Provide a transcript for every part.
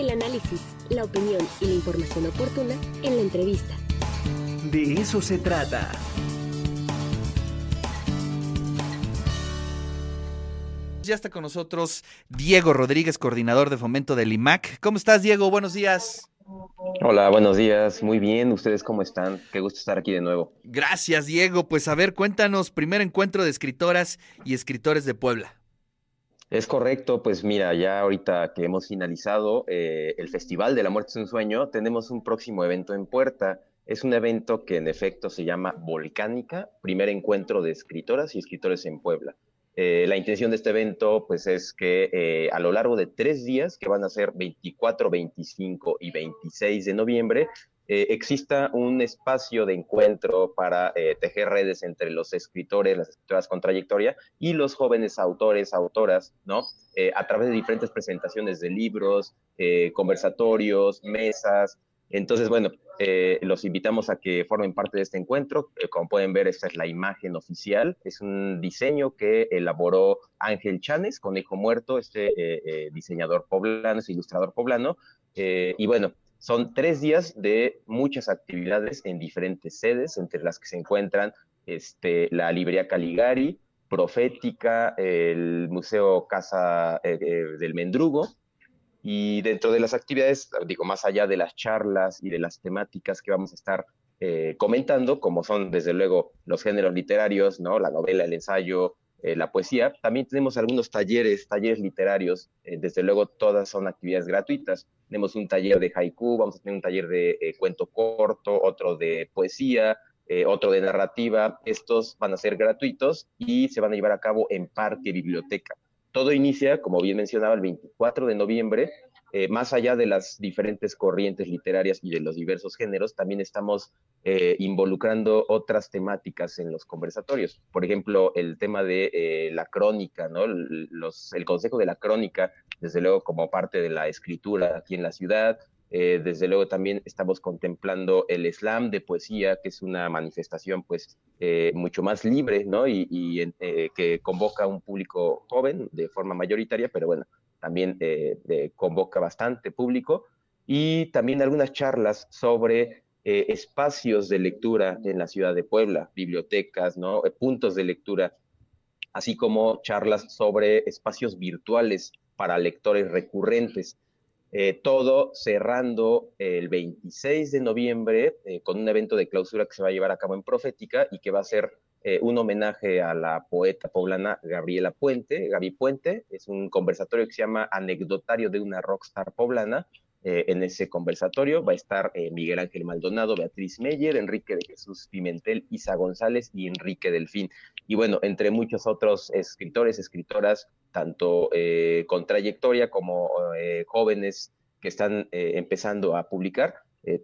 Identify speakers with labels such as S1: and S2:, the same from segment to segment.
S1: el análisis, la opinión y la información oportuna en la entrevista.
S2: De eso se trata.
S3: Ya está con nosotros Diego Rodríguez, coordinador de fomento del IMAC. ¿Cómo estás, Diego? Buenos días.
S4: Hola, buenos días. Muy bien. ¿Ustedes cómo están? Qué gusto estar aquí de nuevo.
S3: Gracias, Diego. Pues a ver, cuéntanos, primer encuentro de escritoras y escritores de Puebla.
S4: Es correcto, pues mira, ya ahorita que hemos finalizado eh, el Festival de la Muerte es un Sueño, tenemos un próximo evento en puerta. Es un evento que en efecto se llama Volcánica, primer encuentro de escritoras y escritores en Puebla. Eh, la intención de este evento, pues, es que eh, a lo largo de tres días, que van a ser 24, 25 y 26 de noviembre, eh, exista un espacio de encuentro para tejer redes entre los escritores, las escritoras con trayectoria y los jóvenes autores, autoras, ¿no? a través de diferentes presentaciones de libros, conversatorios, mesas, entonces, bueno, eh, los invitamos a que formen parte de este encuentro. Eh, como pueden ver, esta es la imagen oficial. Es un diseño que elaboró Ángel Chanes, Conejo Muerto, este eh, diseñador poblano, este ilustrador poblano. y bueno, son tres días de muchas actividades en diferentes sedes, entre las que se encuentran este, la librería Caligari, Profética, el Museo Casa del Mendrugo, y dentro de las actividades, digo, más allá de las charlas y de las temáticas que vamos a estar eh, comentando, como son desde luego los géneros literarios, ¿no? La novela, el ensayo, eh, la poesía, también tenemos algunos talleres, talleres literarios, eh, desde luego todas son actividades gratuitas. Tenemos un taller de haiku, vamos a tener un taller de cuento corto, otro de poesía, otro de narrativa. Estos van a ser gratuitos y se van a llevar a cabo en Parque Biblioteca. Todo inicia, como bien mencionaba, el 24 de noviembre. Eh, más allá de las diferentes corrientes literarias y de los diversos géneros, también estamos eh, involucrando otras temáticas en los conversatorios. Por ejemplo, el tema de eh, la crónica, ¿no? El consejo de la crónica, desde luego como parte de la escritura aquí en la ciudad, desde luego también estamos contemplando el slam de poesía, que es una manifestación pues mucho más libre, ¿no? Y, que convoca a un público joven de forma mayoritaria, pero bueno, también convoca bastante público. Y también algunas charlas sobre espacios de lectura en la ciudad de Puebla, bibliotecas, ¿no? puntos de lectura, así como charlas sobre espacios virtuales para lectores recurrentes. Eh, todo cerrando el 26 de noviembre eh, con un evento de clausura que se va a llevar a cabo en Profética y que va a ser eh, un homenaje a la poeta poblana Gabriela Puente. Gaby Puente es un conversatorio que se llama Anecdotario de una rockstar poblana. en ese conversatorio va a estar Miguel Ángel Maldonado, Beatriz Meyer, Enrique de Jesús Pimentel, Isa González y Enrique Delfín. Y bueno, entre muchos otros escritores, escritoras, tanto eh, con trayectoria como eh, jóvenes que están eh, empezando a publicar.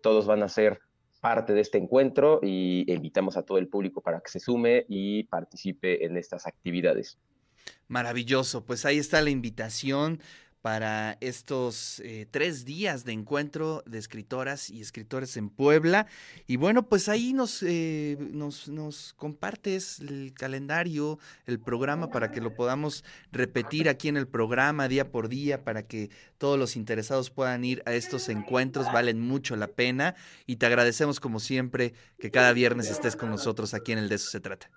S4: todos van a ser parte de este encuentro y invitamos a todo el público para que se sume y participe en estas actividades.
S3: Maravilloso, pues ahí está la invitación para estos eh, tres días de encuentro de escritoras y escritores en Puebla. Y bueno, pues ahí nos, eh, nos, nos, compartes el calendario, el programa, para que lo podamos repetir aquí en el programa día por día, para que todos los interesados puedan ir a estos encuentros. Valen mucho la pena y te agradecemos como siempre que cada viernes estés con nosotros aquí en el De eso se trata.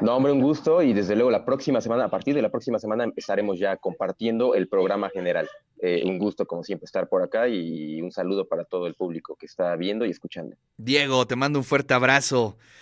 S4: No, hombre, un gusto y desde luego la próxima semana, a partir de la próxima semana estaremos ya compartiendo el programa general. Eh, un gusto, como siempre, estar por acá y un saludo para todo el público que está viendo y escuchando.
S3: Diego, te mando un fuerte abrazo.